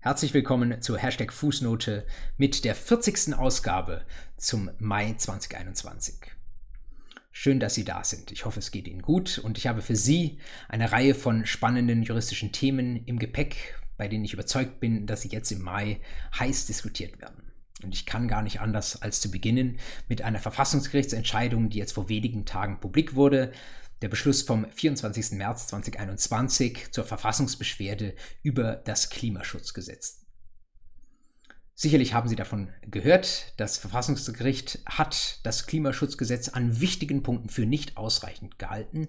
Herzlich willkommen zur Hashtag Fußnote mit der 40. Ausgabe zum Mai 2021. Schön, dass Sie da sind. Ich hoffe, es geht Ihnen gut und ich habe für Sie eine Reihe von spannenden juristischen Themen im Gepäck, bei denen ich überzeugt bin, dass sie jetzt im Mai heiß diskutiert werden. Und ich kann gar nicht anders als zu beginnen mit einer Verfassungsgerichtsentscheidung, die jetzt vor wenigen Tagen publik wurde, der Beschluss vom 24. März 2021 zur Verfassungsbeschwerde über das Klimaschutzgesetz. Sicherlich haben Sie davon gehört, das Verfassungsgericht hat das Klimaschutzgesetz an wichtigen Punkten für nicht ausreichend gehalten.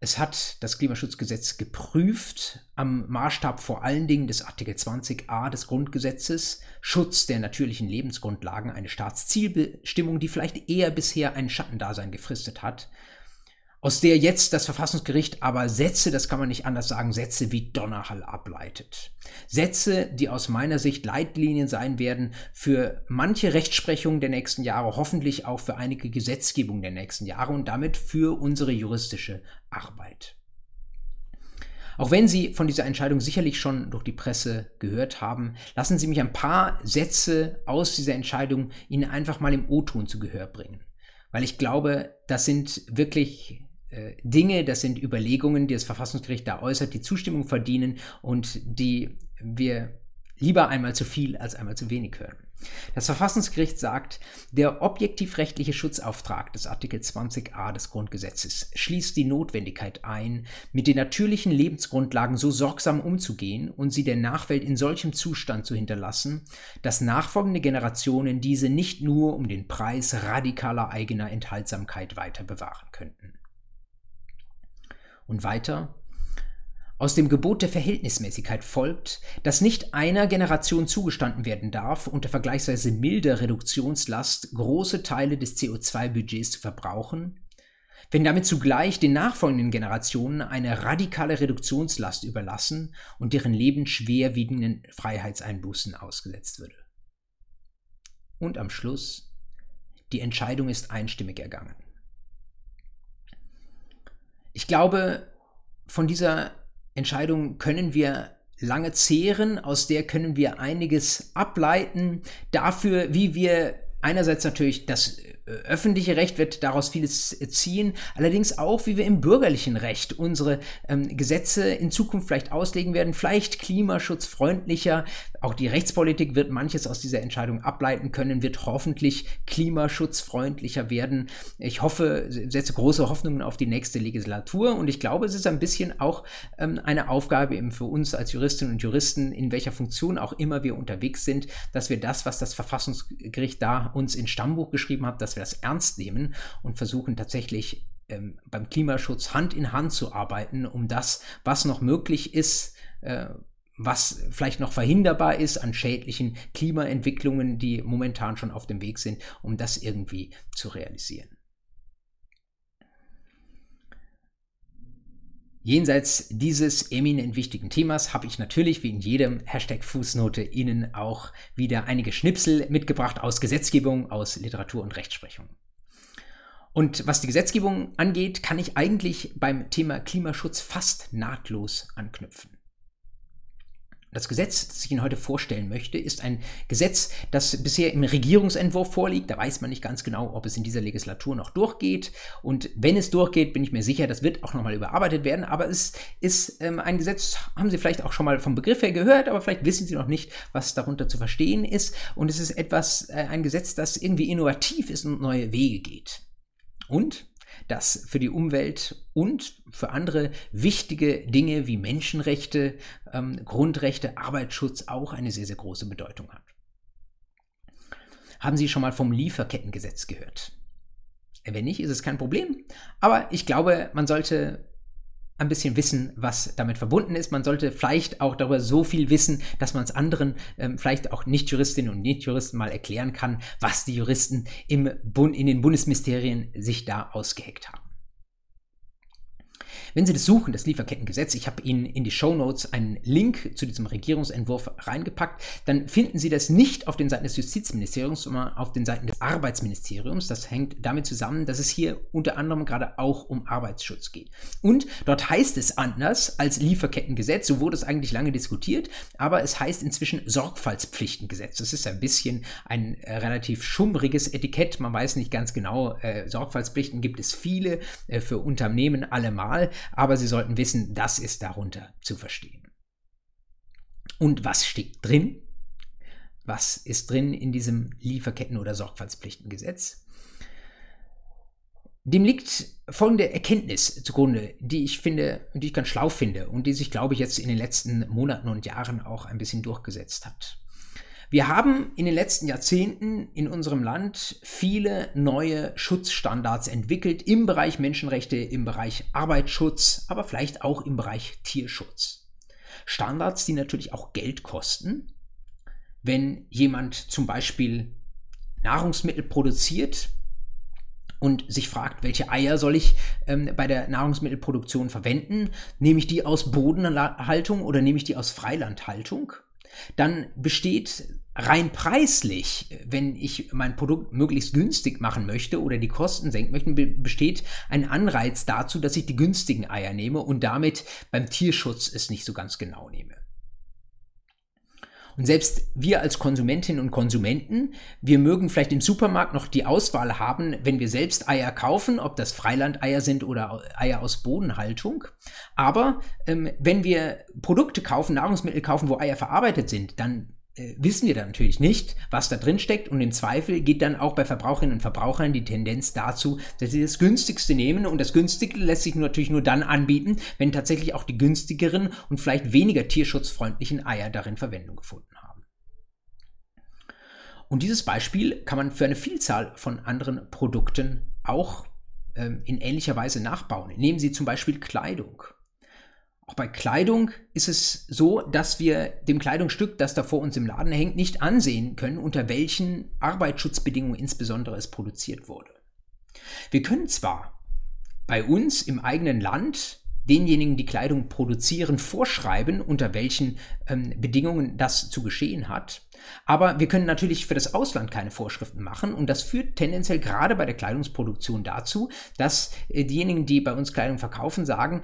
Es hat das Klimaschutzgesetz geprüft am Maßstab vor allen Dingen des Artikel 20a des Grundgesetzes, Schutz der natürlichen Lebensgrundlagen, eine Staatszielbestimmung, die vielleicht eher bisher ein Schattendasein gefristet hat aus der jetzt das Verfassungsgericht aber Sätze, das kann man nicht anders sagen, Sätze wie Donnerhall ableitet. Sätze, die aus meiner Sicht Leitlinien sein werden für manche Rechtsprechung der nächsten Jahre, hoffentlich auch für einige Gesetzgebung der nächsten Jahre und damit für unsere juristische Arbeit. Auch wenn Sie von dieser Entscheidung sicherlich schon durch die Presse gehört haben, lassen Sie mich ein paar Sätze aus dieser Entscheidung Ihnen einfach mal im O-Ton zu Gehör bringen. Weil ich glaube, das sind wirklich Dinge, das sind Überlegungen, die das Verfassungsgericht da äußert, die Zustimmung verdienen und die wir lieber einmal zu viel als einmal zu wenig hören. Das Verfassungsgericht sagt, der objektivrechtliche Schutzauftrag des Artikel 20a des Grundgesetzes schließt die Notwendigkeit ein, mit den natürlichen Lebensgrundlagen so sorgsam umzugehen und sie der Nachwelt in solchem Zustand zu hinterlassen, dass nachfolgende Generationen diese nicht nur um den Preis radikaler eigener Enthaltsamkeit weiter bewahren könnten. Und weiter, aus dem Gebot der Verhältnismäßigkeit folgt, dass nicht einer Generation zugestanden werden darf, unter vergleichsweise milder Reduktionslast große Teile des CO2-Budgets zu verbrauchen, wenn damit zugleich den nachfolgenden Generationen eine radikale Reduktionslast überlassen und deren Leben schwerwiegenden Freiheitseinbußen ausgesetzt würde. Und am Schluss, die Entscheidung ist einstimmig ergangen. Ich glaube, von dieser Entscheidung können wir lange zehren, aus der können wir einiges ableiten. Dafür, wie wir einerseits natürlich das öffentliche Recht wird daraus vieles ziehen, allerdings auch, wie wir im bürgerlichen Recht unsere ähm, Gesetze in Zukunft vielleicht auslegen werden, vielleicht klimaschutzfreundlicher. Auch die Rechtspolitik wird manches aus dieser Entscheidung ableiten können, wird hoffentlich klimaschutzfreundlicher werden. Ich hoffe, setze große Hoffnungen auf die nächste Legislatur und ich glaube, es ist ein bisschen auch ähm, eine Aufgabe eben für uns als Juristinnen und Juristen, in welcher Funktion auch immer wir unterwegs sind, dass wir das, was das Verfassungsgericht da uns ins Stammbuch geschrieben hat, dass wir das ernst nehmen und versuchen tatsächlich ähm, beim Klimaschutz Hand in Hand zu arbeiten, um das, was noch möglich ist, äh, was vielleicht noch verhinderbar ist an schädlichen Klimaentwicklungen, die momentan schon auf dem Weg sind, um das irgendwie zu realisieren. Jenseits dieses eminent wichtigen Themas habe ich natürlich wie in jedem Hashtag Fußnote Ihnen auch wieder einige Schnipsel mitgebracht aus Gesetzgebung, aus Literatur und Rechtsprechung. Und was die Gesetzgebung angeht, kann ich eigentlich beim Thema Klimaschutz fast nahtlos anknüpfen. Das Gesetz, das ich Ihnen heute vorstellen möchte, ist ein Gesetz, das bisher im Regierungsentwurf vorliegt. Da weiß man nicht ganz genau, ob es in dieser Legislatur noch durchgeht. Und wenn es durchgeht, bin ich mir sicher, das wird auch nochmal überarbeitet werden. Aber es ist ähm, ein Gesetz, haben Sie vielleicht auch schon mal vom Begriff her gehört, aber vielleicht wissen Sie noch nicht, was darunter zu verstehen ist. Und es ist etwas, äh, ein Gesetz, das irgendwie innovativ ist und neue Wege geht. Und das für die Umwelt und für andere wichtige Dinge wie Menschenrechte, ähm, Grundrechte, Arbeitsschutz auch eine sehr, sehr große Bedeutung hat. Haben Sie schon mal vom Lieferkettengesetz gehört? Wenn nicht, ist es kein Problem. Aber ich glaube, man sollte ein bisschen wissen, was damit verbunden ist. Man sollte vielleicht auch darüber so viel wissen, dass man es anderen, ähm, vielleicht auch Nicht-Juristinnen und Nicht-Juristen mal erklären kann, was die Juristen im Bund, in den Bundesministerien sich da ausgeheckt haben. Wenn Sie das suchen, das Lieferkettengesetz, ich habe Ihnen in die Show Notes einen Link zu diesem Regierungsentwurf reingepackt, dann finden Sie das nicht auf den Seiten des Justizministeriums, sondern auf den Seiten des Arbeitsministeriums. Das hängt damit zusammen, dass es hier unter anderem gerade auch um Arbeitsschutz geht. Und dort heißt es anders als Lieferkettengesetz, so wurde es eigentlich lange diskutiert, aber es heißt inzwischen Sorgfaltspflichtengesetz. Das ist ein bisschen ein äh, relativ schummriges Etikett, man weiß nicht ganz genau, äh, Sorgfaltspflichten gibt es viele äh, für Unternehmen allemal, aber Sie sollten wissen, das ist darunter zu verstehen. Und was steht drin? Was ist drin in diesem Lieferketten- oder Sorgfaltspflichtengesetz? Dem liegt folgende Erkenntnis zugrunde, die ich finde, die ich ganz schlau finde und die sich, glaube ich, jetzt in den letzten Monaten und Jahren auch ein bisschen durchgesetzt hat. Wir haben in den letzten Jahrzehnten in unserem Land viele neue Schutzstandards entwickelt im Bereich Menschenrechte, im Bereich Arbeitsschutz, aber vielleicht auch im Bereich Tierschutz. Standards, die natürlich auch Geld kosten. Wenn jemand zum Beispiel Nahrungsmittel produziert, und sich fragt, welche Eier soll ich ähm, bei der Nahrungsmittelproduktion verwenden? Nehme ich die aus Bodenhaltung oder nehme ich die aus Freilandhaltung? Dann besteht rein preislich, wenn ich mein Produkt möglichst günstig machen möchte oder die Kosten senken möchte, besteht ein Anreiz dazu, dass ich die günstigen Eier nehme und damit beim Tierschutz es nicht so ganz genau nehme. Und selbst wir als Konsumentinnen und Konsumenten, wir mögen vielleicht im Supermarkt noch die Auswahl haben, wenn wir selbst Eier kaufen, ob das Freilandeier sind oder Eier aus Bodenhaltung. Aber ähm, wenn wir Produkte kaufen, Nahrungsmittel kaufen, wo Eier verarbeitet sind, dann wissen wir dann natürlich nicht, was da drin steckt und im Zweifel geht dann auch bei Verbraucherinnen und Verbrauchern die Tendenz dazu, dass sie das günstigste nehmen und das günstige lässt sich natürlich nur dann anbieten, wenn tatsächlich auch die günstigeren und vielleicht weniger tierschutzfreundlichen Eier darin Verwendung gefunden haben. Und dieses Beispiel kann man für eine Vielzahl von anderen Produkten auch ähm, in ähnlicher Weise nachbauen. Nehmen Sie zum Beispiel Kleidung. Auch bei Kleidung ist es so, dass wir dem Kleidungsstück, das da vor uns im Laden hängt, nicht ansehen können, unter welchen Arbeitsschutzbedingungen insbesondere es produziert wurde. Wir können zwar bei uns im eigenen Land denjenigen, die Kleidung produzieren, vorschreiben, unter welchen ähm, Bedingungen das zu geschehen hat. Aber wir können natürlich für das Ausland keine Vorschriften machen und das führt tendenziell gerade bei der Kleidungsproduktion dazu, dass äh, diejenigen, die bei uns Kleidung verkaufen, sagen,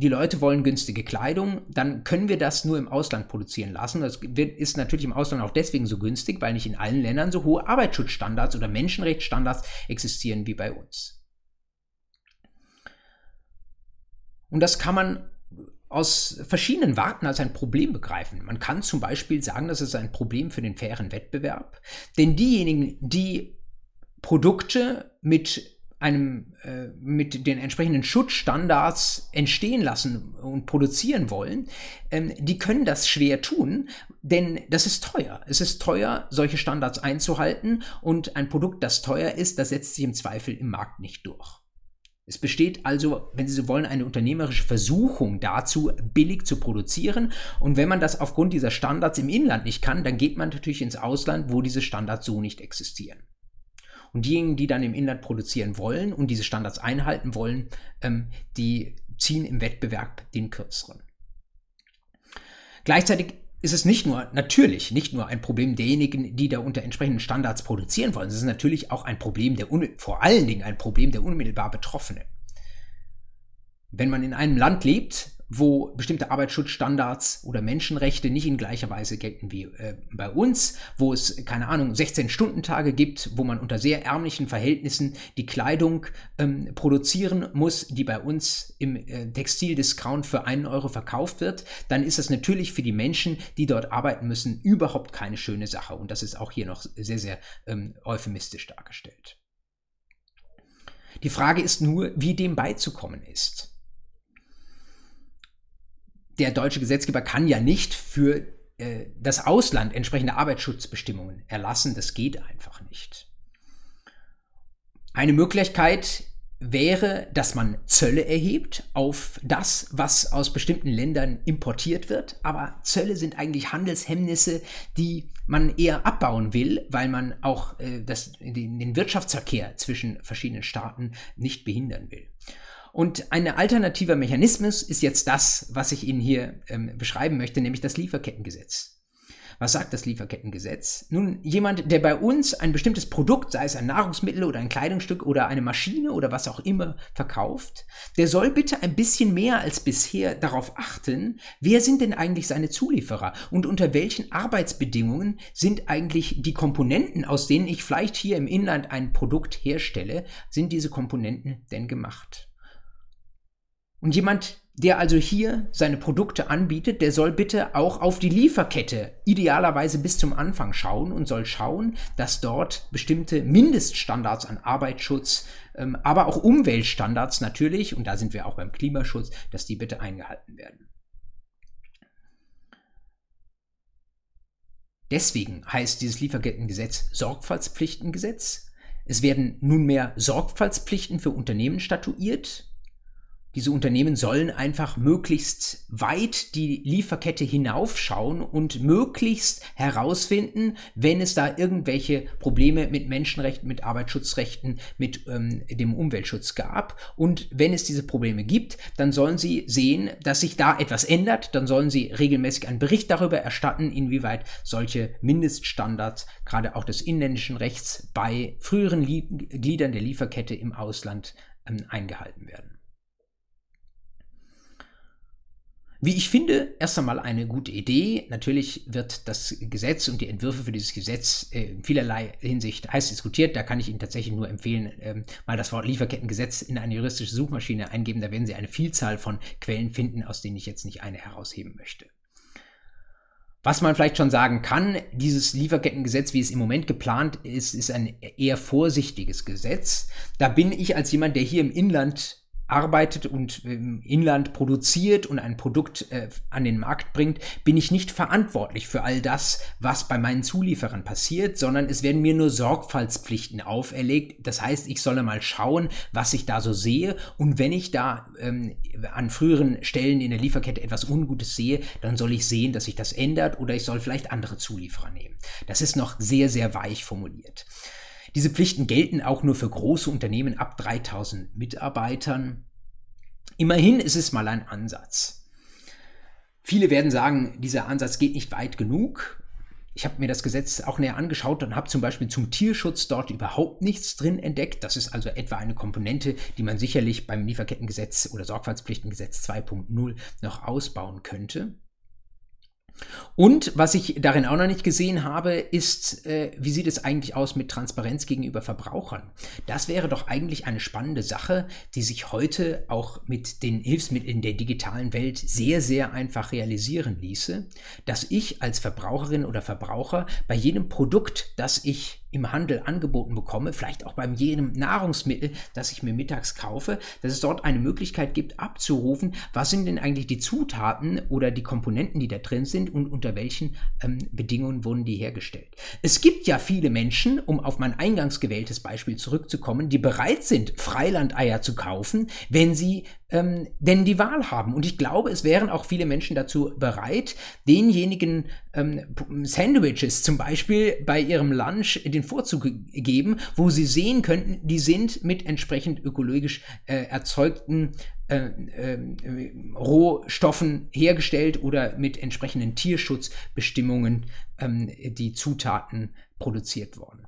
die Leute wollen günstige Kleidung, dann können wir das nur im Ausland produzieren lassen. Das ist natürlich im Ausland auch deswegen so günstig, weil nicht in allen Ländern so hohe Arbeitsschutzstandards oder Menschenrechtsstandards existieren wie bei uns. Und das kann man aus verschiedenen Warten als ein Problem begreifen. Man kann zum Beispiel sagen, das ist ein Problem für den fairen Wettbewerb, denn diejenigen, die Produkte mit einem äh, mit den entsprechenden Schutzstandards entstehen lassen und produzieren wollen, ähm, die können das schwer tun, denn das ist teuer. Es ist teuer, solche Standards einzuhalten und ein Produkt, das teuer ist, das setzt sich im Zweifel im Markt nicht durch. Es besteht also, wenn Sie so wollen, eine unternehmerische Versuchung dazu, billig zu produzieren. Und wenn man das aufgrund dieser Standards im Inland nicht kann, dann geht man natürlich ins Ausland, wo diese Standards so nicht existieren. Und diejenigen, die dann im Inland produzieren wollen und diese Standards einhalten wollen, ähm, die ziehen im Wettbewerb den kürzeren. Gleichzeitig ist es nicht nur, natürlich, nicht nur ein Problem derjenigen, die da unter entsprechenden Standards produzieren wollen. Es ist natürlich auch ein Problem der, vor allen Dingen ein Problem der unmittelbar Betroffenen. Wenn man in einem Land lebt, wo bestimmte Arbeitsschutzstandards oder Menschenrechte nicht in gleicher Weise gelten wie äh, bei uns, wo es, keine Ahnung, 16-Stunden-Tage gibt, wo man unter sehr ärmlichen Verhältnissen die Kleidung ähm, produzieren muss, die bei uns im äh, Textildiscount für einen Euro verkauft wird, dann ist das natürlich für die Menschen, die dort arbeiten müssen, überhaupt keine schöne Sache. Und das ist auch hier noch sehr, sehr ähm, euphemistisch dargestellt. Die Frage ist nur, wie dem beizukommen ist der deutsche Gesetzgeber kann ja nicht für äh, das Ausland entsprechende Arbeitsschutzbestimmungen erlassen. Das geht einfach nicht. Eine Möglichkeit wäre, dass man Zölle erhebt auf das, was aus bestimmten Ländern importiert wird. Aber Zölle sind eigentlich Handelshemmnisse, die man eher abbauen will, weil man auch äh, das, den, den Wirtschaftsverkehr zwischen verschiedenen Staaten nicht behindern will. Und ein alternativer Mechanismus ist jetzt das, was ich Ihnen hier ähm, beschreiben möchte, nämlich das Lieferkettengesetz. Was sagt das Lieferkettengesetz? Nun, jemand, der bei uns ein bestimmtes Produkt, sei es ein Nahrungsmittel oder ein Kleidungsstück oder eine Maschine oder was auch immer verkauft, der soll bitte ein bisschen mehr als bisher darauf achten, wer sind denn eigentlich seine Zulieferer und unter welchen Arbeitsbedingungen sind eigentlich die Komponenten, aus denen ich vielleicht hier im Inland ein Produkt herstelle, sind diese Komponenten denn gemacht? Und jemand, der also hier seine Produkte anbietet, der soll bitte auch auf die Lieferkette idealerweise bis zum Anfang schauen und soll schauen, dass dort bestimmte Mindeststandards an Arbeitsschutz, ähm, aber auch Umweltstandards natürlich, und da sind wir auch beim Klimaschutz, dass die bitte eingehalten werden. Deswegen heißt dieses Lieferkettengesetz Sorgfaltspflichtengesetz. Es werden nunmehr Sorgfaltspflichten für Unternehmen statuiert, diese Unternehmen sollen einfach möglichst weit die Lieferkette hinaufschauen und möglichst herausfinden, wenn es da irgendwelche Probleme mit Menschenrechten, mit Arbeitsschutzrechten, mit ähm, dem Umweltschutz gab. Und wenn es diese Probleme gibt, dann sollen sie sehen, dass sich da etwas ändert. Dann sollen sie regelmäßig einen Bericht darüber erstatten, inwieweit solche Mindeststandards, gerade auch des inländischen Rechts, bei früheren Lie Gliedern der Lieferkette im Ausland ähm, eingehalten werden. Wie ich finde, erst einmal eine gute Idee. Natürlich wird das Gesetz und die Entwürfe für dieses Gesetz äh, in vielerlei Hinsicht heiß diskutiert. Da kann ich Ihnen tatsächlich nur empfehlen, ähm, mal das Wort Lieferkettengesetz in eine juristische Suchmaschine eingeben. Da werden Sie eine Vielzahl von Quellen finden, aus denen ich jetzt nicht eine herausheben möchte. Was man vielleicht schon sagen kann, dieses Lieferkettengesetz, wie es im Moment geplant ist, ist ein eher vorsichtiges Gesetz. Da bin ich als jemand, der hier im Inland arbeitet und im Inland produziert und ein Produkt äh, an den Markt bringt, bin ich nicht verantwortlich für all das, was bei meinen Zulieferern passiert, sondern es werden mir nur Sorgfaltspflichten auferlegt. Das heißt, ich solle mal schauen, was ich da so sehe und wenn ich da ähm, an früheren Stellen in der Lieferkette etwas Ungutes sehe, dann soll ich sehen, dass sich das ändert oder ich soll vielleicht andere Zulieferer nehmen. Das ist noch sehr, sehr weich formuliert. Diese Pflichten gelten auch nur für große Unternehmen ab 3000 Mitarbeitern. Immerhin ist es mal ein Ansatz. Viele werden sagen, dieser Ansatz geht nicht weit genug. Ich habe mir das Gesetz auch näher angeschaut und habe zum Beispiel zum Tierschutz dort überhaupt nichts drin entdeckt. Das ist also etwa eine Komponente, die man sicherlich beim Lieferkettengesetz oder Sorgfaltspflichtengesetz 2.0 noch ausbauen könnte. Und was ich darin auch noch nicht gesehen habe, ist, äh, wie sieht es eigentlich aus mit Transparenz gegenüber Verbrauchern? Das wäre doch eigentlich eine spannende Sache, die sich heute auch mit den Hilfsmitteln der digitalen Welt sehr, sehr einfach realisieren ließe, dass ich als Verbraucherin oder Verbraucher bei jedem Produkt, das ich im Handel angeboten bekomme, vielleicht auch beim jedem Nahrungsmittel, das ich mir mittags kaufe, dass es dort eine Möglichkeit gibt, abzurufen, was sind denn eigentlich die Zutaten oder die Komponenten, die da drin sind und unter welchen ähm, Bedingungen wurden die hergestellt. Es gibt ja viele Menschen, um auf mein eingangs gewähltes Beispiel zurückzukommen, die bereit sind, Freilandeier zu kaufen, wenn sie ähm, denn die Wahl haben. Und ich glaube, es wären auch viele Menschen dazu bereit, denjenigen ähm, Sandwiches zum Beispiel bei ihrem Lunch den Vorzug geben, wo sie sehen könnten, die sind mit entsprechend ökologisch äh, erzeugten äh, äh, Rohstoffen hergestellt oder mit entsprechenden Tierschutzbestimmungen ähm, die Zutaten produziert worden.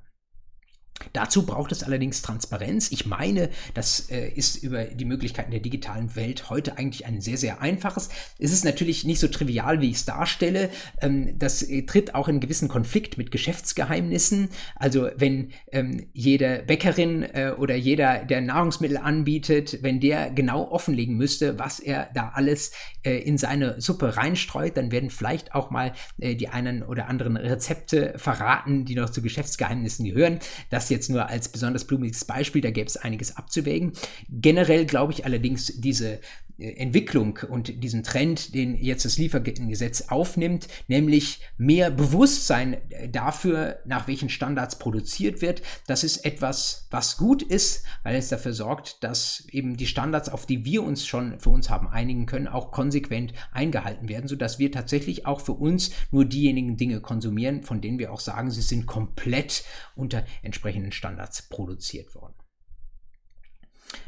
Dazu braucht es allerdings Transparenz. Ich meine, das äh, ist über die Möglichkeiten der digitalen Welt heute eigentlich ein sehr, sehr einfaches. Es ist natürlich nicht so trivial, wie ich es darstelle. Ähm, das äh, tritt auch in gewissen Konflikt mit Geschäftsgeheimnissen. Also wenn ähm, jede Bäckerin äh, oder jeder, der Nahrungsmittel anbietet, wenn der genau offenlegen müsste, was er da alles äh, in seine Suppe reinstreut, dann werden vielleicht auch mal äh, die einen oder anderen Rezepte verraten, die noch zu Geschäftsgeheimnissen gehören. Das jetzt nur als besonders blumiges Beispiel, da gäbe es einiges abzuwägen. Generell glaube ich allerdings, diese Entwicklung und diesen Trend, den jetzt das Lieferkettengesetz aufnimmt, nämlich mehr Bewusstsein äh, dafür, nach welchen Standards produziert wird. Das ist etwas, was gut ist, weil es dafür sorgt, dass eben die Standards, auf die wir uns schon für uns haben einigen können, auch konsequent eingehalten werden, sodass wir tatsächlich auch für uns nur diejenigen Dinge konsumieren, von denen wir auch sagen, sie sind komplett unter entsprechenden Standards produziert worden.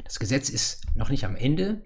Das Gesetz ist noch nicht am Ende.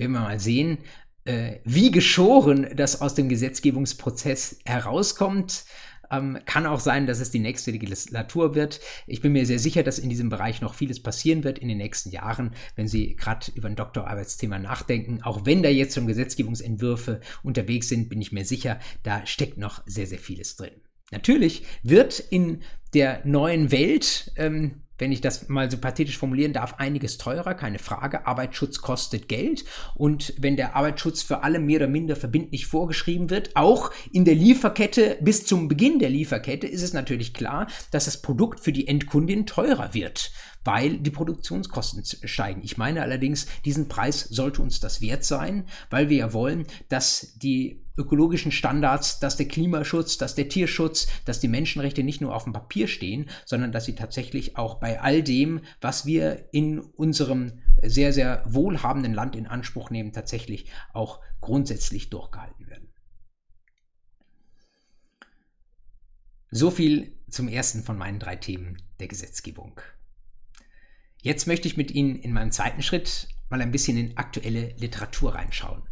Werden wir mal sehen, äh, wie geschoren das aus dem Gesetzgebungsprozess herauskommt. Ähm, kann auch sein, dass es die nächste Legislatur wird. Ich bin mir sehr sicher, dass in diesem Bereich noch vieles passieren wird in den nächsten Jahren, wenn Sie gerade über ein Doktorarbeitsthema nachdenken. Auch wenn da jetzt schon Gesetzgebungsentwürfe unterwegs sind, bin ich mir sicher, da steckt noch sehr, sehr vieles drin. Natürlich wird in der neuen Welt ähm, wenn ich das mal so pathetisch formulieren darf, einiges teurer, keine Frage. Arbeitsschutz kostet Geld. Und wenn der Arbeitsschutz für alle mehr oder minder verbindlich vorgeschrieben wird, auch in der Lieferkette bis zum Beginn der Lieferkette, ist es natürlich klar, dass das Produkt für die Endkundin teurer wird weil die Produktionskosten steigen. Ich meine allerdings, diesen Preis sollte uns das wert sein, weil wir ja wollen, dass die ökologischen Standards, dass der Klimaschutz, dass der Tierschutz, dass die Menschenrechte nicht nur auf dem Papier stehen, sondern dass sie tatsächlich auch bei all dem, was wir in unserem sehr, sehr wohlhabenden Land in Anspruch nehmen, tatsächlich auch grundsätzlich durchgehalten werden. So viel zum ersten von meinen drei Themen der Gesetzgebung. Jetzt möchte ich mit Ihnen in meinem zweiten Schritt mal ein bisschen in aktuelle Literatur reinschauen.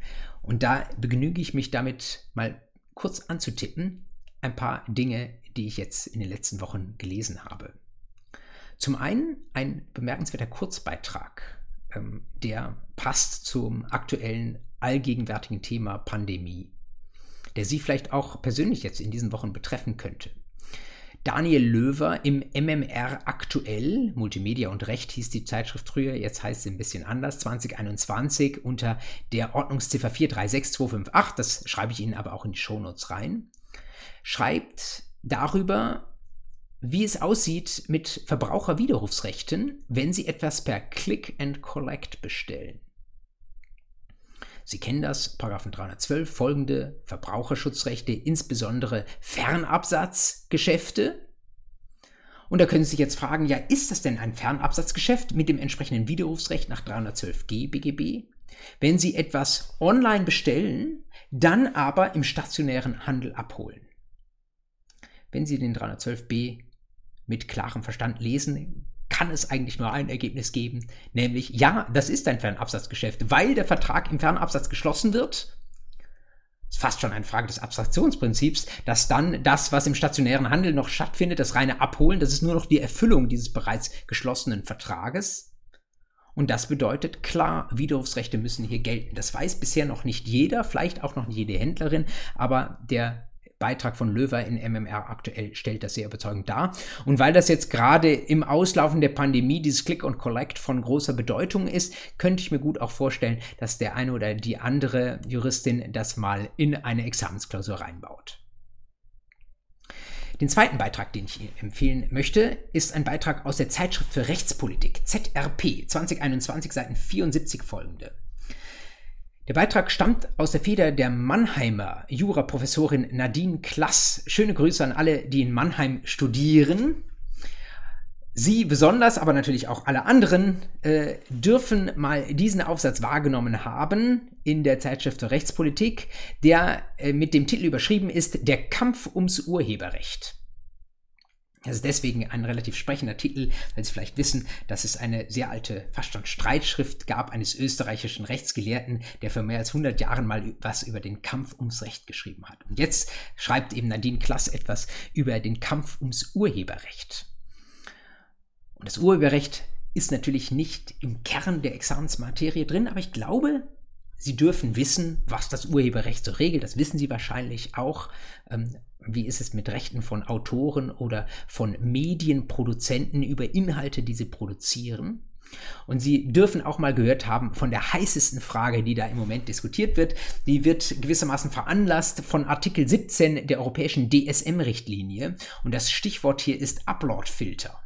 Und da begnüge ich mich damit mal kurz anzutippen, ein paar Dinge, die ich jetzt in den letzten Wochen gelesen habe. Zum einen ein bemerkenswerter Kurzbeitrag, ähm, der passt zum aktuellen allgegenwärtigen Thema Pandemie, der Sie vielleicht auch persönlich jetzt in diesen Wochen betreffen könnte. Daniel Löwer im MMR aktuell, Multimedia und Recht hieß die Zeitschrift früher, jetzt heißt sie ein bisschen anders, 2021 unter der Ordnungsziffer 436258, das schreibe ich Ihnen aber auch in die Shownotes rein, schreibt darüber, wie es aussieht mit Verbraucherwiderrufsrechten, wenn Sie etwas per Click and Collect bestellen. Sie kennen das, Paragraphen 312 folgende Verbraucherschutzrechte, insbesondere Fernabsatzgeschäfte. Und da können Sie sich jetzt fragen, ja, ist das denn ein Fernabsatzgeschäft mit dem entsprechenden Widerrufsrecht nach 312g BGB? Wenn Sie etwas online bestellen, dann aber im stationären Handel abholen. Wenn Sie den 312b mit klarem Verstand lesen, kann es eigentlich nur ein Ergebnis geben, nämlich ja, das ist ein Fernabsatzgeschäft, weil der Vertrag im Fernabsatz geschlossen wird. Ist fast schon eine Frage des Abstraktionsprinzips, dass dann das, was im stationären Handel noch stattfindet, das reine Abholen, das ist nur noch die Erfüllung dieses bereits geschlossenen Vertrages. Und das bedeutet, klar, Widerrufsrechte müssen hier gelten. Das weiß bisher noch nicht jeder, vielleicht auch noch nicht jede Händlerin, aber der Beitrag von Löwer in MMR aktuell stellt das sehr überzeugend dar. Und weil das jetzt gerade im Auslaufen der Pandemie dieses Click und Collect von großer Bedeutung ist, könnte ich mir gut auch vorstellen, dass der eine oder die andere Juristin das mal in eine Examensklausur reinbaut. Den zweiten Beitrag, den ich Ihnen empfehlen möchte, ist ein Beitrag aus der Zeitschrift für Rechtspolitik, ZRP, 2021, Seiten 74 folgende. Der Beitrag stammt aus der Feder der Mannheimer Juraprofessorin Nadine Klass. Schöne Grüße an alle, die in Mannheim studieren. Sie besonders, aber natürlich auch alle anderen, äh, dürfen mal diesen Aufsatz wahrgenommen haben in der Zeitschrift für Rechtspolitik, der äh, mit dem Titel überschrieben ist Der Kampf ums Urheberrecht. Das ist deswegen ein relativ sprechender Titel, weil Sie vielleicht wissen, dass es eine sehr alte, fast schon Streitschrift gab eines österreichischen Rechtsgelehrten, der vor mehr als 100 Jahren mal was über den Kampf ums Recht geschrieben hat. Und jetzt schreibt eben Nadine Klass etwas über den Kampf ums Urheberrecht. Und das Urheberrecht ist natürlich nicht im Kern der Examensmaterie drin, aber ich glaube, Sie dürfen wissen, was das Urheberrecht so regelt. Das wissen Sie wahrscheinlich auch. Ähm, wie ist es mit Rechten von Autoren oder von Medienproduzenten über Inhalte, die sie produzieren? Und Sie dürfen auch mal gehört haben von der heißesten Frage, die da im Moment diskutiert wird. Die wird gewissermaßen veranlasst von Artikel 17 der europäischen DSM-Richtlinie. Und das Stichwort hier ist Upload-Filter.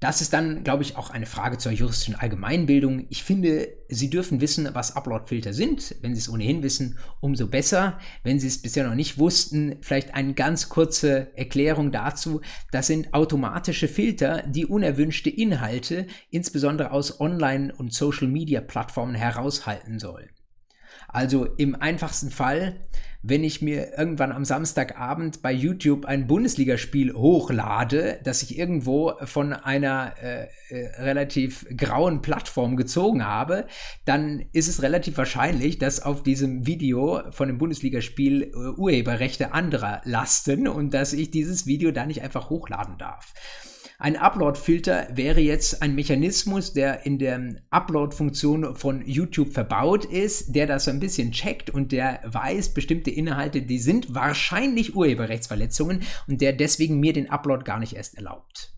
Das ist dann, glaube ich, auch eine Frage zur juristischen Allgemeinbildung. Ich finde, Sie dürfen wissen, was Upload-Filter sind. Wenn Sie es ohnehin wissen, umso besser. Wenn Sie es bisher noch nicht wussten, vielleicht eine ganz kurze Erklärung dazu. Das sind automatische Filter, die unerwünschte Inhalte, insbesondere aus Online- und Social-Media-Plattformen, heraushalten sollen. Also im einfachsten Fall, wenn ich mir irgendwann am Samstagabend bei YouTube ein Bundesligaspiel hochlade, das ich irgendwo von einer äh, äh, relativ grauen Plattform gezogen habe, dann ist es relativ wahrscheinlich, dass auf diesem Video von dem Bundesligaspiel äh, Urheberrechte anderer lasten und dass ich dieses Video da nicht einfach hochladen darf. Ein Upload-Filter wäre jetzt ein Mechanismus, der in der Upload-Funktion von YouTube verbaut ist, der das so ein bisschen checkt und der weiß, bestimmte Inhalte, die sind wahrscheinlich Urheberrechtsverletzungen und der deswegen mir den Upload gar nicht erst erlaubt.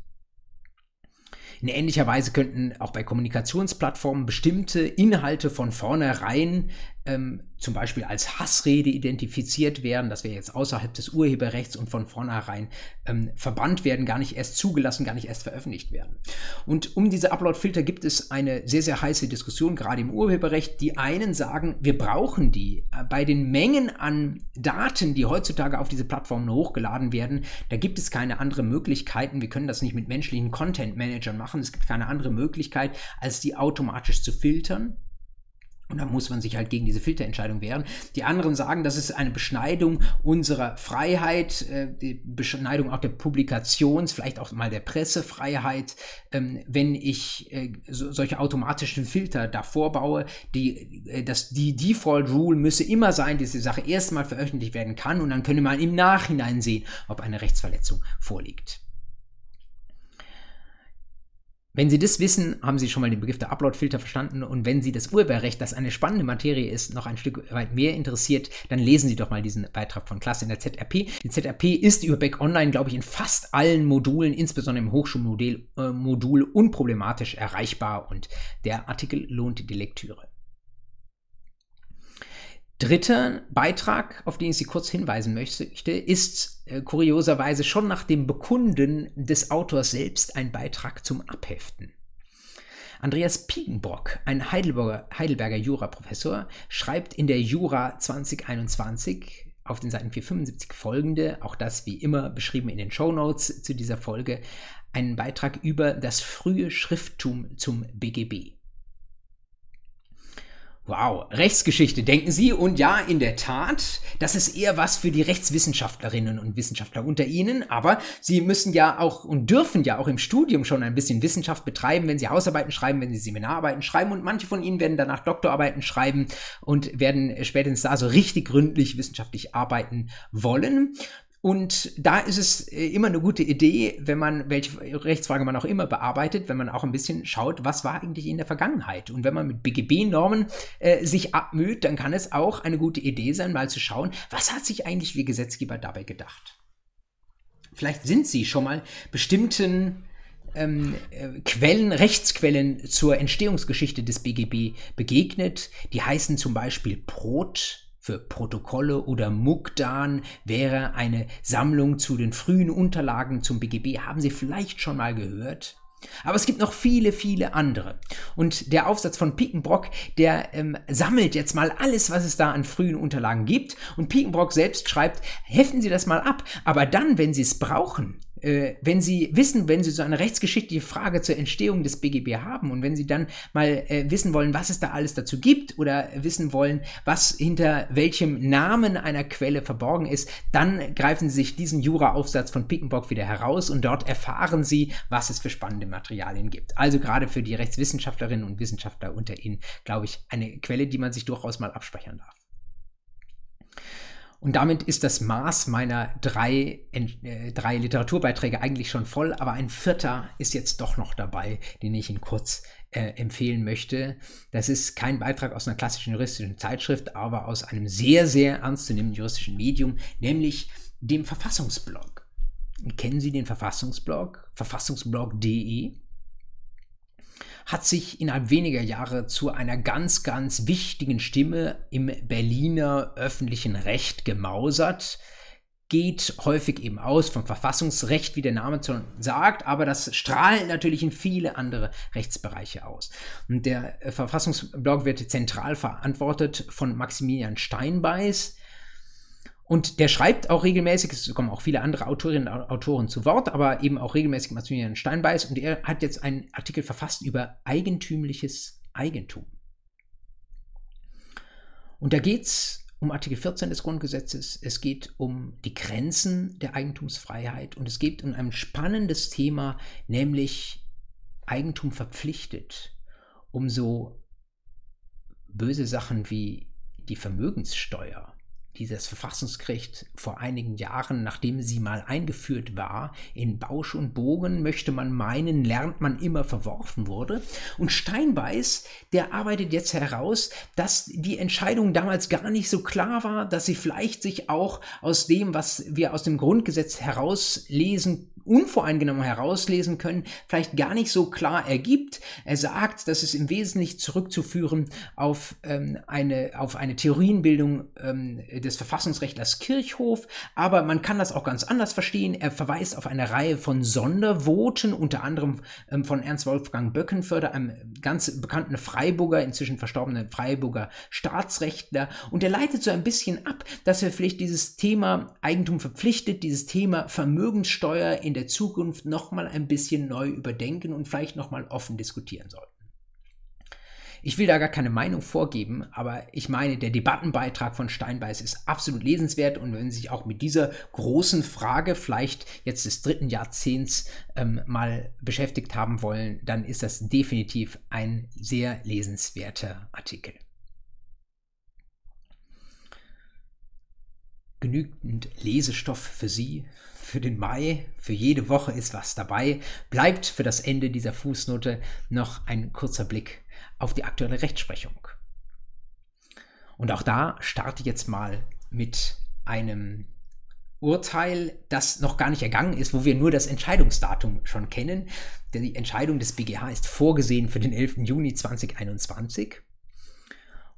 In ähnlicher Weise könnten auch bei Kommunikationsplattformen bestimmte Inhalte von vornherein ähm, zum Beispiel als Hassrede identifiziert werden, das wäre jetzt außerhalb des Urheberrechts und von vornherein ähm, verbannt werden, gar nicht erst zugelassen, gar nicht erst veröffentlicht werden. Und um diese Upload-Filter gibt es eine sehr, sehr heiße Diskussion, gerade im Urheberrecht. Die einen sagen, wir brauchen die. Äh, bei den Mengen an Daten, die heutzutage auf diese Plattformen hochgeladen werden, da gibt es keine anderen Möglichkeiten. Wir können das nicht mit menschlichen Content-Managern machen. Es gibt keine andere Möglichkeit, als die automatisch zu filtern und da muss man sich halt gegen diese Filterentscheidung wehren. Die anderen sagen, das ist eine Beschneidung unserer Freiheit, äh, die Beschneidung auch der Publikations-, vielleicht auch mal der Pressefreiheit, ähm, wenn ich äh, so, solche automatischen Filter davor baue. Die, äh, das, die Default Rule müsse immer sein, dass die Sache erstmal veröffentlicht werden kann und dann könne man im Nachhinein sehen, ob eine Rechtsverletzung vorliegt. Wenn Sie das wissen, haben Sie schon mal den Begriff der Upload-Filter verstanden. Und wenn Sie das Urheberrecht, das eine spannende Materie ist, noch ein Stück weit mehr interessiert, dann lesen Sie doch mal diesen Beitrag von Klasse in der ZRP. Die ZRP ist über Back Online, glaube ich, in fast allen Modulen, insbesondere im Hochschulmodul, äh, unproblematisch erreichbar und der Artikel lohnt die Lektüre. Dritter Beitrag, auf den ich Sie kurz hinweisen möchte, ist äh, kurioserweise schon nach dem Bekunden des Autors selbst ein Beitrag zum Abheften. Andreas Piegenbrock, ein Heidelberger, Heidelberger Juraprofessor, schreibt in der Jura 2021 auf den Seiten 475 folgende, auch das wie immer beschrieben in den Show Notes zu dieser Folge, einen Beitrag über das frühe Schrifttum zum BGB. Wow, Rechtsgeschichte, denken Sie? Und ja, in der Tat, das ist eher was für die Rechtswissenschaftlerinnen und Wissenschaftler unter Ihnen, aber Sie müssen ja auch und dürfen ja auch im Studium schon ein bisschen Wissenschaft betreiben, wenn Sie Hausarbeiten schreiben, wenn Sie Seminararbeiten schreiben und manche von Ihnen werden danach Doktorarbeiten schreiben und werden spätestens da so richtig gründlich wissenschaftlich arbeiten wollen. Und da ist es äh, immer eine gute Idee, wenn man, welche Rechtsfrage man auch immer bearbeitet, wenn man auch ein bisschen schaut, was war eigentlich in der Vergangenheit. Und wenn man mit BGB-Normen äh, sich abmüht, dann kann es auch eine gute Idee sein, mal zu schauen, was hat sich eigentlich wie Gesetzgeber dabei gedacht. Vielleicht sind Sie schon mal bestimmten ähm, äh, Quellen, Rechtsquellen zur Entstehungsgeschichte des BGB begegnet. Die heißen zum Beispiel Brot, für Protokolle oder Mukdan wäre eine Sammlung zu den frühen Unterlagen zum BGB. Haben Sie vielleicht schon mal gehört? Aber es gibt noch viele, viele andere. Und der Aufsatz von Piekenbrock, der ähm, sammelt jetzt mal alles, was es da an frühen Unterlagen gibt. Und Piekenbrock selbst schreibt, heften Sie das mal ab. Aber dann, wenn Sie es brauchen, wenn Sie wissen, wenn Sie so eine rechtsgeschichtliche Frage zur Entstehung des BGB haben und wenn Sie dann mal äh, wissen wollen, was es da alles dazu gibt oder wissen wollen, was hinter welchem Namen einer Quelle verborgen ist, dann greifen Sie sich diesen Jura-Aufsatz von Pickenbock wieder heraus und dort erfahren Sie, was es für spannende Materialien gibt. Also gerade für die Rechtswissenschaftlerinnen und Wissenschaftler unter Ihnen, glaube ich, eine Quelle, die man sich durchaus mal abspeichern darf. Und damit ist das Maß meiner drei, äh, drei Literaturbeiträge eigentlich schon voll, aber ein vierter ist jetzt doch noch dabei, den ich Ihnen kurz äh, empfehlen möchte. Das ist kein Beitrag aus einer klassischen juristischen Zeitschrift, aber aus einem sehr, sehr ernstzunehmenden juristischen Medium, nämlich dem Verfassungsblog. Kennen Sie den Verfassungsblog? Verfassungsblog.de? Hat sich innerhalb weniger Jahre zu einer ganz, ganz wichtigen Stimme im Berliner öffentlichen Recht gemausert. Geht häufig eben aus vom Verfassungsrecht, wie der Name schon sagt, aber das strahlt natürlich in viele andere Rechtsbereiche aus. Und der Verfassungsblog wird zentral verantwortet von Maximilian Steinbeiß, und der schreibt auch regelmäßig, es kommen auch viele andere Autorinnen und Autoren zu Wort, aber eben auch regelmäßig Maximilian Steinbeiß. Und er hat jetzt einen Artikel verfasst über eigentümliches Eigentum. Und da geht es um Artikel 14 des Grundgesetzes, es geht um die Grenzen der Eigentumsfreiheit und es geht um ein spannendes Thema, nämlich Eigentum verpflichtet, um so böse Sachen wie die Vermögenssteuer die das Verfassungsgericht vor einigen Jahren, nachdem sie mal eingeführt war, in Bausch und Bogen, möchte man meinen, lernt man immer verworfen wurde. Und Steinbeiß, der arbeitet jetzt heraus, dass die Entscheidung damals gar nicht so klar war, dass sie vielleicht sich auch aus dem, was wir aus dem Grundgesetz herauslesen unvoreingenommen herauslesen können, vielleicht gar nicht so klar ergibt. Er sagt, dass es im Wesentlichen zurückzuführen auf, ähm, eine, auf eine Theorienbildung ähm, des Verfassungsrechtlers Kirchhof, aber man kann das auch ganz anders verstehen. Er verweist auf eine Reihe von Sondervoten, unter anderem ähm, von Ernst Wolfgang Böckenförder, einem ganz bekannten Freiburger, inzwischen verstorbenen Freiburger Staatsrechtler, und er leitet so ein bisschen ab, dass er vielleicht dieses Thema Eigentum verpflichtet, dieses Thema Vermögenssteuer in der Zukunft noch mal ein bisschen neu überdenken und vielleicht noch mal offen diskutieren sollten. Ich will da gar keine Meinung vorgeben, aber ich meine, der Debattenbeitrag von Steinbeiß ist absolut lesenswert und wenn Sie sich auch mit dieser großen Frage vielleicht jetzt des dritten Jahrzehnts ähm, mal beschäftigt haben wollen, dann ist das definitiv ein sehr lesenswerter Artikel. Genügend Lesestoff für Sie, für den Mai, für jede Woche ist was dabei. Bleibt für das Ende dieser Fußnote noch ein kurzer Blick auf die aktuelle Rechtsprechung. Und auch da starte ich jetzt mal mit einem Urteil, das noch gar nicht ergangen ist, wo wir nur das Entscheidungsdatum schon kennen. Die Entscheidung des BGH ist vorgesehen für den 11. Juni 2021.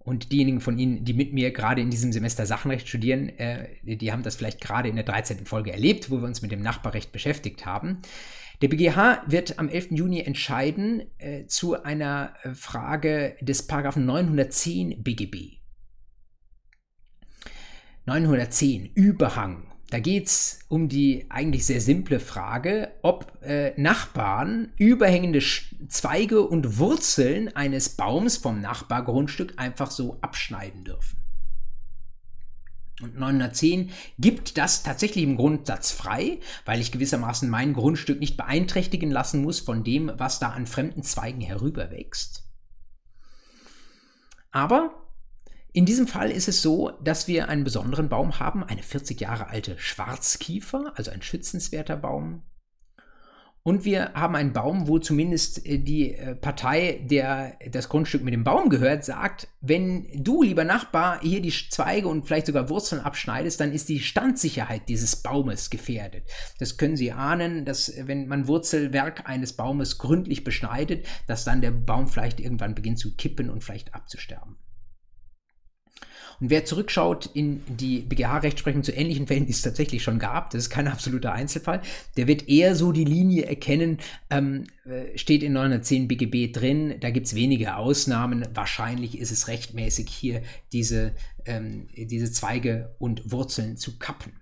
Und diejenigen von Ihnen, die mit mir gerade in diesem Semester Sachenrecht studieren, äh, die haben das vielleicht gerade in der 13. Folge erlebt, wo wir uns mit dem Nachbarrecht beschäftigt haben. Der BGH wird am 11. Juni entscheiden äh, zu einer äh, Frage des Paragraphen 910 BGB. 910 Überhang da geht es um die eigentlich sehr simple Frage, ob äh, Nachbarn überhängende Zweige und Wurzeln eines Baums vom Nachbargrundstück einfach so abschneiden dürfen. Und 910 gibt das tatsächlich im Grundsatz frei, weil ich gewissermaßen mein Grundstück nicht beeinträchtigen lassen muss von dem, was da an fremden Zweigen herüberwächst. Aber in diesem Fall ist es so, dass wir einen besonderen Baum haben, eine 40 Jahre alte Schwarzkiefer, also ein schützenswerter Baum. Und wir haben einen Baum, wo zumindest äh, die äh, Partei, der das Grundstück mit dem Baum gehört, sagt, wenn du, lieber Nachbar, hier die Zweige und vielleicht sogar Wurzeln abschneidest, dann ist die Standsicherheit dieses Baumes gefährdet. Das können Sie ahnen, dass wenn man Wurzelwerk eines Baumes gründlich beschneidet, dass dann der Baum vielleicht irgendwann beginnt zu kippen und vielleicht abzusterben. Und wer zurückschaut in die BGH-Rechtsprechung zu ähnlichen Fällen, die es tatsächlich schon gab, das ist kein absoluter Einzelfall, der wird eher so die Linie erkennen, ähm, äh, steht in 910 BGB drin, da gibt es wenige Ausnahmen. Wahrscheinlich ist es rechtmäßig, hier diese, ähm, diese Zweige und Wurzeln zu kappen.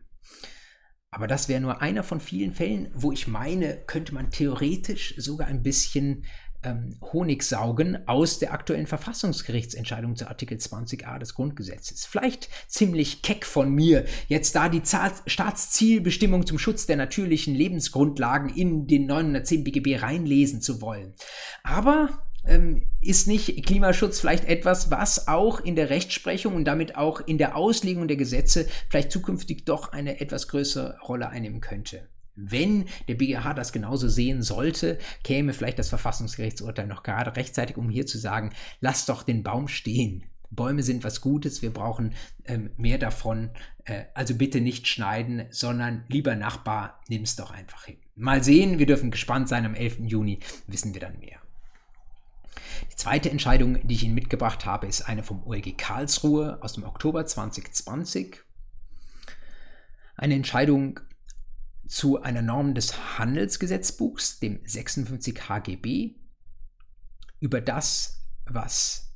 Aber das wäre nur einer von vielen Fällen, wo ich meine, könnte man theoretisch sogar ein bisschen ähm, Honigsaugen aus der aktuellen Verfassungsgerichtsentscheidung zu Artikel 20a des Grundgesetzes. Vielleicht ziemlich keck von mir, jetzt da die Staatszielbestimmung zum Schutz der natürlichen Lebensgrundlagen in den 910 BGB reinlesen zu wollen. Aber ähm, ist nicht Klimaschutz vielleicht etwas, was auch in der Rechtsprechung und damit auch in der Auslegung der Gesetze vielleicht zukünftig doch eine etwas größere Rolle einnehmen könnte? Wenn der BGH das genauso sehen sollte, käme vielleicht das Verfassungsgerichtsurteil noch gerade rechtzeitig, um hier zu sagen, lass doch den Baum stehen. Bäume sind was Gutes, wir brauchen ähm, mehr davon. Äh, also bitte nicht schneiden, sondern lieber Nachbar, nimm es doch einfach hin. Mal sehen, wir dürfen gespannt sein. Am 11. Juni wissen wir dann mehr. Die zweite Entscheidung, die ich Ihnen mitgebracht habe, ist eine vom OLG Karlsruhe aus dem Oktober 2020. Eine Entscheidung zu einer Norm des Handelsgesetzbuchs, dem 56 HGB, über das, was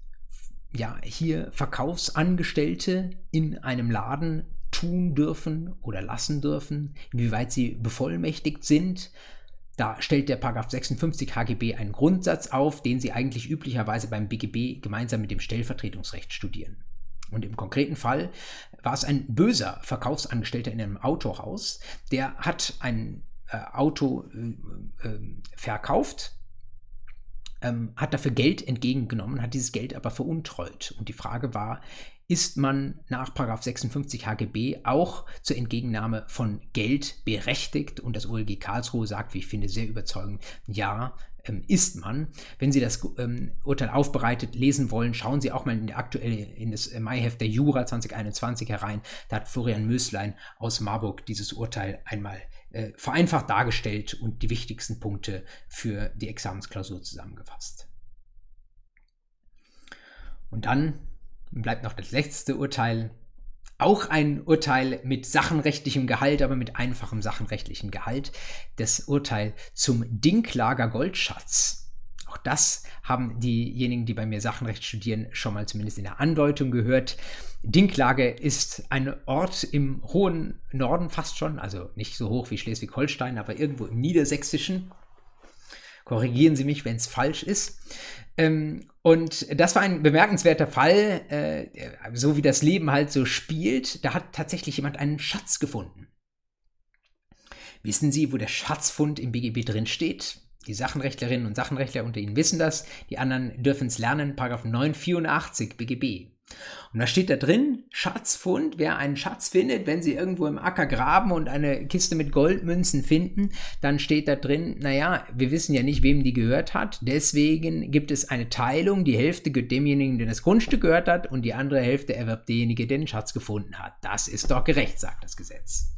ja hier Verkaufsangestellte in einem Laden tun dürfen oder lassen dürfen, inwieweit sie bevollmächtigt sind. Da stellt der Paragraph 56 HGB einen Grundsatz auf, den sie eigentlich üblicherweise beim BGB gemeinsam mit dem Stellvertretungsrecht studieren. Und im konkreten Fall war es ein böser Verkaufsangestellter in einem Autohaus, der hat ein äh, Auto äh, äh, verkauft, ähm, hat dafür Geld entgegengenommen, hat dieses Geld aber veruntreut. Und die Frage war, ist man nach 56 HGB auch zur Entgegennahme von Geld berechtigt? Und das OLG Karlsruhe sagt, wie ich finde, sehr überzeugend, ja, ähm, ist man. Wenn Sie das ähm, Urteil aufbereitet lesen wollen, schauen Sie auch mal in, aktuelle, in das äh, Maiheft der Jura 2021 herein. Da hat Florian Möslein aus Marburg dieses Urteil einmal äh, vereinfacht dargestellt und die wichtigsten Punkte für die Examensklausur zusammengefasst. Und dann bleibt noch das letzte Urteil. Auch ein Urteil mit sachenrechtlichem Gehalt, aber mit einfachem sachenrechtlichem Gehalt. Das Urteil zum Dinklager Goldschatz. Auch das haben diejenigen, die bei mir Sachenrecht studieren, schon mal zumindest in der Andeutung gehört. Dinklage ist ein Ort im hohen Norden fast schon, also nicht so hoch wie Schleswig-Holstein, aber irgendwo im Niedersächsischen. Korrigieren Sie mich, wenn es falsch ist. Ähm, und das war ein bemerkenswerter Fall, äh, so wie das Leben halt so spielt. Da hat tatsächlich jemand einen Schatz gefunden. Wissen Sie, wo der Schatzfund im BGB drin steht? Die Sachenrechtlerinnen und Sachenrechtler unter Ihnen wissen das, die anderen dürfen es lernen, Paragraph 984 BGB. Und da steht da drin, Schatzfund, wer einen Schatz findet, wenn sie irgendwo im Acker graben und eine Kiste mit Goldmünzen finden, dann steht da drin, naja, wir wissen ja nicht, wem die gehört hat, deswegen gibt es eine Teilung, die Hälfte gehört demjenigen, der das Grundstück gehört hat und die andere Hälfte erwirbt derjenige, der den Schatz gefunden hat. Das ist doch gerecht, sagt das Gesetz.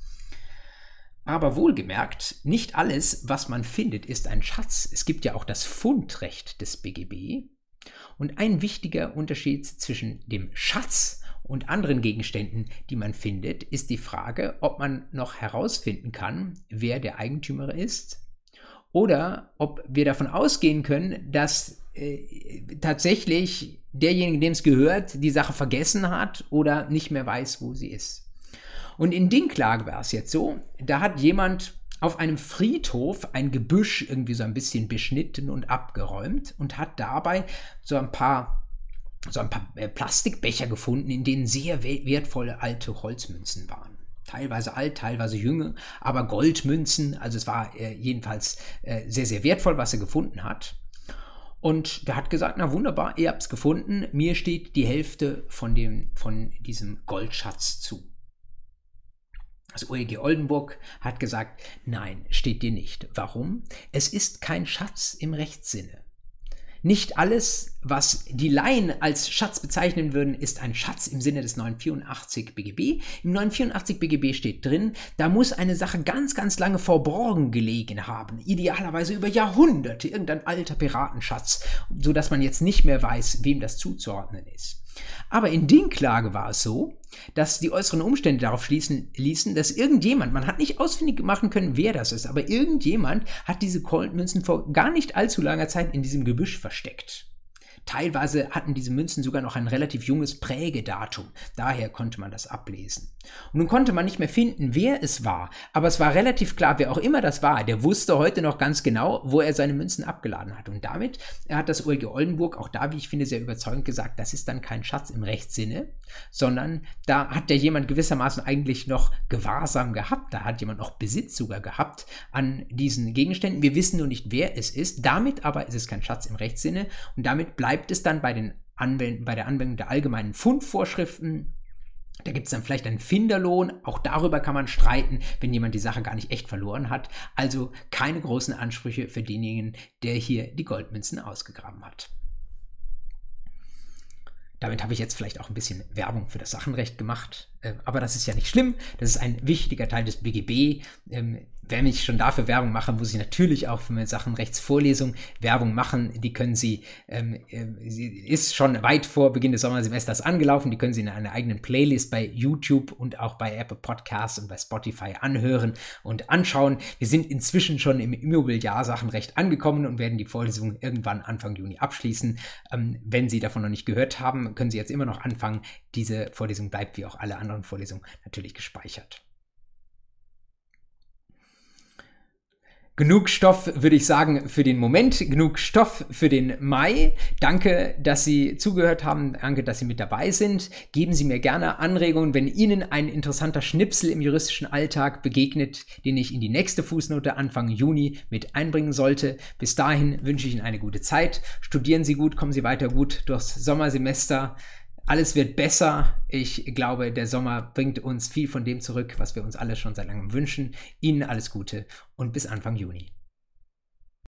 Aber wohlgemerkt, nicht alles, was man findet, ist ein Schatz. Es gibt ja auch das Fundrecht des BGB. Und ein wichtiger Unterschied zwischen dem Schatz und anderen Gegenständen, die man findet, ist die Frage, ob man noch herausfinden kann, wer der Eigentümer ist oder ob wir davon ausgehen können, dass äh, tatsächlich derjenige, dem es gehört, die Sache vergessen hat oder nicht mehr weiß, wo sie ist. Und in Dinklage war es jetzt so, da hat jemand auf einem Friedhof ein Gebüsch irgendwie so ein bisschen beschnitten und abgeräumt und hat dabei so ein paar so ein paar äh, Plastikbecher gefunden, in denen sehr wertvolle alte Holzmünzen waren. Teilweise alt, teilweise jünger, aber Goldmünzen, also es war äh, jedenfalls äh, sehr, sehr wertvoll, was er gefunden hat. Und der hat gesagt, na wunderbar, ihr habt es gefunden, mir steht die Hälfte von, dem, von diesem Goldschatz zu. Das OEG Oldenburg hat gesagt, nein, steht dir nicht. Warum? Es ist kein Schatz im Rechtssinne. Nicht alles, was die Laien als Schatz bezeichnen würden, ist ein Schatz im Sinne des 984 BGB. Im 984 BGB steht drin, da muss eine Sache ganz, ganz lange verborgen gelegen haben, idealerweise über Jahrhunderte, irgendein alter Piratenschatz, sodass man jetzt nicht mehr weiß, wem das zuzuordnen ist. Aber in Dinklage war es so, dass die äußeren Umstände darauf schließen ließen, dass irgendjemand, man hat nicht ausfindig machen können, wer das ist, aber irgendjemand hat diese Goldmünzen vor gar nicht allzu langer Zeit in diesem Gebüsch versteckt. Teilweise hatten diese Münzen sogar noch ein relativ junges Prägedatum. Daher konnte man das ablesen. Und nun konnte man nicht mehr finden, wer es war. Aber es war relativ klar, wer auch immer das war, der wusste heute noch ganz genau, wo er seine Münzen abgeladen hat. Und damit hat das OLG Oldenburg auch da, wie ich finde, sehr überzeugend gesagt, das ist dann kein Schatz im Rechtssinne, sondern da hat der jemand gewissermaßen eigentlich noch Gewahrsam gehabt. Da hat jemand noch Besitz sogar gehabt an diesen Gegenständen. Wir wissen nur nicht, wer es ist. Damit aber ist es kein Schatz im Rechtssinne. Und damit bleibt bleibt es dann bei, den Anwend bei der Anwendung der allgemeinen Fundvorschriften. Da gibt es dann vielleicht einen Finderlohn, auch darüber kann man streiten, wenn jemand die Sache gar nicht echt verloren hat. Also keine großen Ansprüche für denjenigen, der hier die Goldmünzen ausgegraben hat. Damit habe ich jetzt vielleicht auch ein bisschen Werbung für das Sachenrecht gemacht, äh, aber das ist ja nicht schlimm. Das ist ein wichtiger Teil des BGB. Ähm, wenn ich schon dafür Werbung mache, muss ich natürlich auch für meine Sachenrechtsvorlesung Werbung machen. Die können Sie, ähm, äh, sie ist schon weit vor Beginn des Sommersemesters angelaufen. Die können Sie in einer eigenen Playlist bei YouTube und auch bei Apple Podcasts und bei Spotify anhören und anschauen. Wir sind inzwischen schon im Immobiliarsachenrecht angekommen und werden die Vorlesung irgendwann Anfang Juni abschließen. Ähm, wenn Sie davon noch nicht gehört haben, können Sie jetzt immer noch anfangen. Diese Vorlesung bleibt wie auch alle anderen Vorlesungen natürlich gespeichert. Genug Stoff, würde ich sagen, für den Moment, genug Stoff für den Mai. Danke, dass Sie zugehört haben, danke, dass Sie mit dabei sind. Geben Sie mir gerne Anregungen, wenn Ihnen ein interessanter Schnipsel im juristischen Alltag begegnet, den ich in die nächste Fußnote Anfang Juni mit einbringen sollte. Bis dahin wünsche ich Ihnen eine gute Zeit. Studieren Sie gut, kommen Sie weiter gut durchs Sommersemester. Alles wird besser. Ich glaube, der Sommer bringt uns viel von dem zurück, was wir uns alle schon seit langem wünschen. Ihnen alles Gute und bis Anfang Juni.